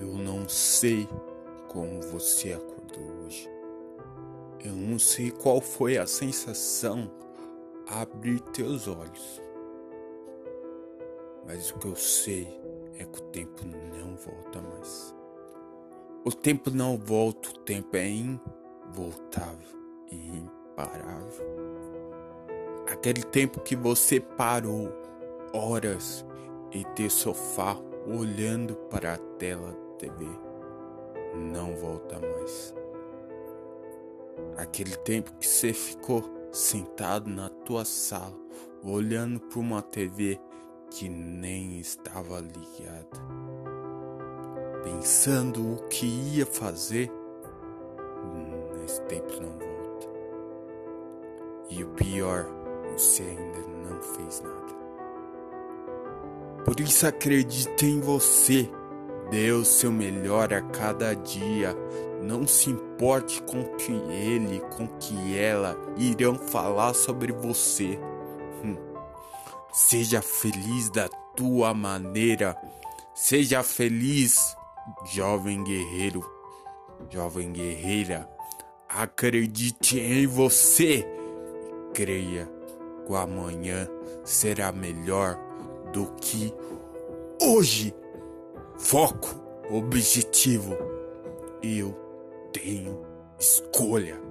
Eu não sei como você acordou hoje. Eu não sei qual foi a sensação abrir teus olhos. Mas o que eu sei é que o tempo não volta mais. O tempo não volta, o tempo é involtável e imparável. Aquele tempo que você parou horas em ter sofá olhando para a tela TV não volta mais. Aquele tempo que você ficou sentado na tua sala olhando para uma TV que nem estava ligada, pensando o que ia fazer, esse tempo não volta. E o pior, você ainda não fez nada. Por isso acredite em você. Dê o seu melhor a cada dia. Não se importe com o que ele, com que ela irão falar sobre você. Hum. Seja feliz da tua maneira. Seja feliz, jovem guerreiro, jovem guerreira. Acredite em você. Creia que o amanhã será melhor do que hoje. Foco, objetivo. Eu tenho escolha.